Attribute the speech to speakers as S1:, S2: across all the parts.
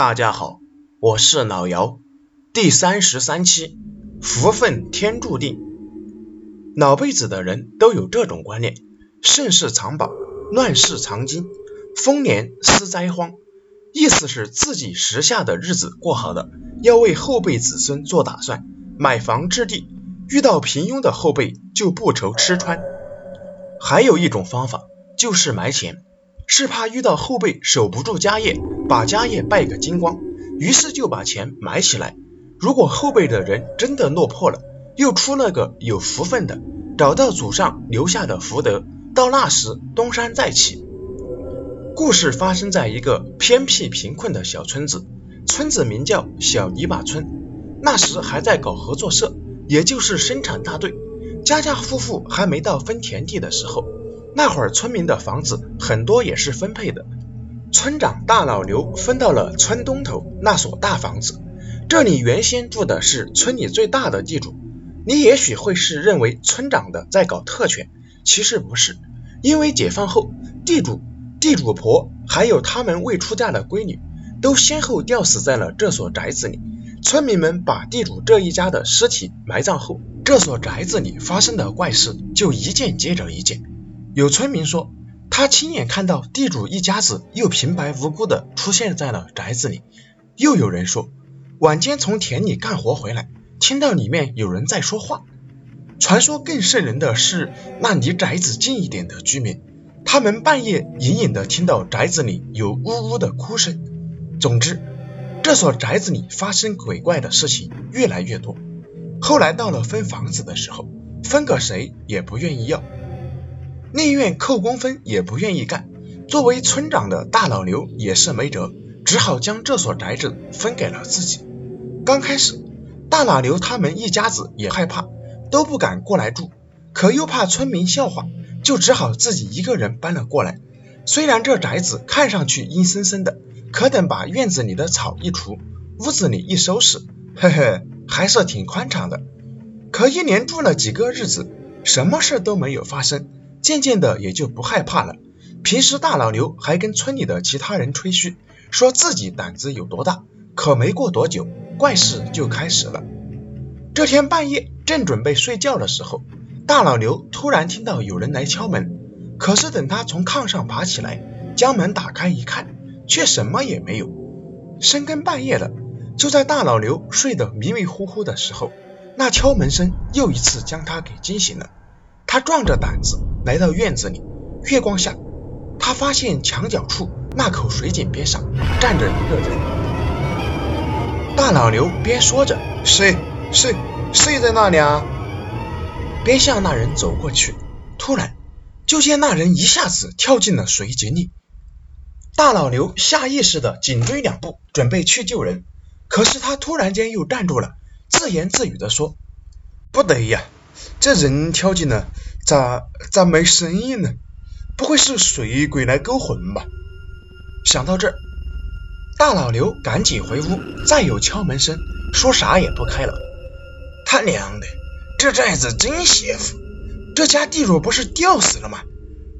S1: 大家好，我是老姚。第三十三期，福分天注定。老辈子的人都有这种观念：盛世藏宝，乱世藏金，丰年思灾荒。意思是自己时下的日子过好了，要为后辈子孙做打算，买房置地；遇到平庸的后辈，就不愁吃穿。还有一种方法，就是埋钱。是怕遇到后辈守不住家业，把家业败个精光，于是就把钱埋起来。如果后辈的人真的落魄了，又出了个有福分的，找到祖上留下的福德，到那时东山再起。故事发生在一个偏僻贫困的小村子，村子名叫小泥巴村。那时还在搞合作社，也就是生产大队，家家户户还没到分田地的时候。那会儿村民的房子很多也是分配的，村长大老刘分到了村东头那所大房子，这里原先住的是村里最大的地主。你也许会是认为村长的在搞特权，其实不是，因为解放后，地主、地主婆还有他们未出嫁的闺女，都先后吊死在了这所宅子里。村民们把地主这一家的尸体埋葬后，这所宅子里发生的怪事就一件接着一件。有村民说，他亲眼看到地主一家子又平白无故的出现在了宅子里。又有人说，晚间从田里干活回来，听到里面有人在说话。传说更瘆人的是，那离宅子近一点的居民，他们半夜隐隐的听到宅子里有呜呜的哭声。总之，这所宅子里发生鬼怪的事情越来越多。后来到了分房子的时候，分个谁也不愿意要。宁愿扣工分也不愿意干，作为村长的大老刘也是没辙，只好将这所宅子分给了自己。刚开始，大老刘他们一家子也害怕，都不敢过来住，可又怕村民笑话，就只好自己一个人搬了过来。虽然这宅子看上去阴森森的，可等把院子里的草一除，屋子里一收拾，嘿嘿，还是挺宽敞的。可一连住了几个日子，什么事都没有发生。渐渐的也就不害怕了。平时大老刘还跟村里的其他人吹嘘，说自己胆子有多大。可没过多久，怪事就开始了。这天半夜，正准备睡觉的时候，大老刘突然听到有人来敲门。可是等他从炕上爬起来，将门打开一看，却什么也没有。深更半夜了，就在大老刘睡得迷迷糊糊的时候，那敲门声又一次将他给惊醒了。他壮着胆子来到院子里，月光下，他发现墙角处那口水井边上站着一个人。大老刘边说着“谁谁谁在那里啊”，边向那人走过去。突然，就见那人一下子跳进了水井里。大老刘下意识的紧追两步，准备去救人。可是他突然间又站住了，自言自语的说：“不得呀。”这人跳进了，咋咋没声音呢？不会是水鬼来勾魂吧？想到这儿，大老刘赶紧回屋，再有敲门声，说啥也不开了。他娘的，这寨子真邪乎！这家地主不是吊死了吗？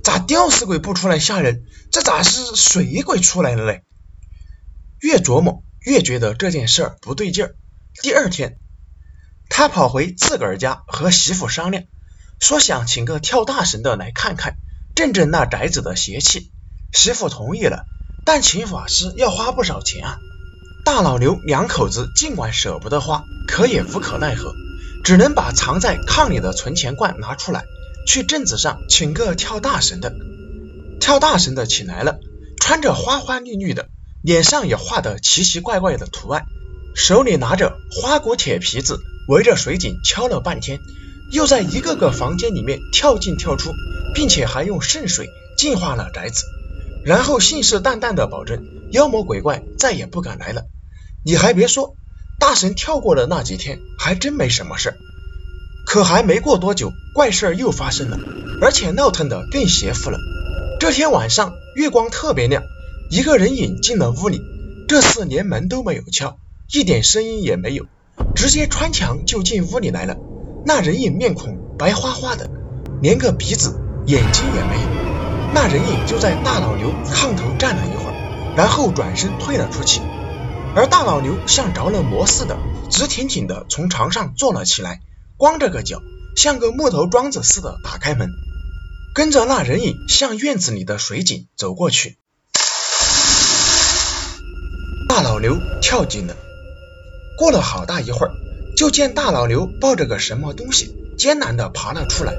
S1: 咋吊死鬼不出来吓人？这咋是水鬼出来了嘞？越琢磨越觉得这件事儿不对劲儿。第二天。他跑回自个儿家和媳妇商量，说想请个跳大神的来看看，镇镇那宅子的邪气。媳妇同意了，但请法师要花不少钱啊。大老刘两口子尽管舍不得花，可也无可奈何，只能把藏在炕里的存钱罐拿出来，去镇子上请个跳大神的。跳大神的请来了，穿着花花绿绿的，脸上也画的奇奇怪怪的图案，手里拿着花鼓铁皮子。围着水井敲了半天，又在一个个房间里面跳进跳出，并且还用圣水净化了宅子，然后信誓旦旦的保证妖魔鬼怪再也不敢来了。你还别说，大神跳过了那几天，还真没什么事儿。可还没过多久，怪事儿又发生了，而且闹腾的更邪乎了。这天晚上月光特别亮，一个人影进了屋里，这次连门都没有敲，一点声音也没有。直接穿墙就进屋里来了。那人影面孔白花花的，连个鼻子、眼睛也没有。那人影就在大老刘炕头站了一会儿，然后转身退了出去。而大老牛像着了魔似的，直挺挺的从床上坐了起来，光着个脚，像个木头桩子似的打开门，跟着那人影向院子里的水井走过去。大老牛跳进了，过了好大一会儿，就见大老牛抱着个什么东西，艰难的爬了出来，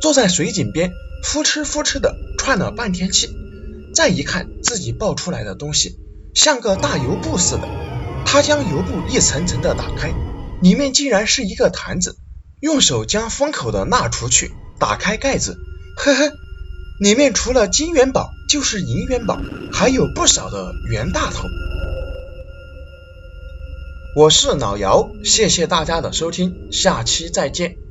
S1: 坐在水井边，呼哧呼哧的喘了半天气。再一看自己抱出来的东西，像个大油布似的。他将油布一层层的打开，里面竟然是一个坛子。用手将封口的蜡除去，打开盖子，呵呵，里面除了金元宝就是银元宝，还有不少的袁大头。我是老姚，谢谢大家的收听，下期再见。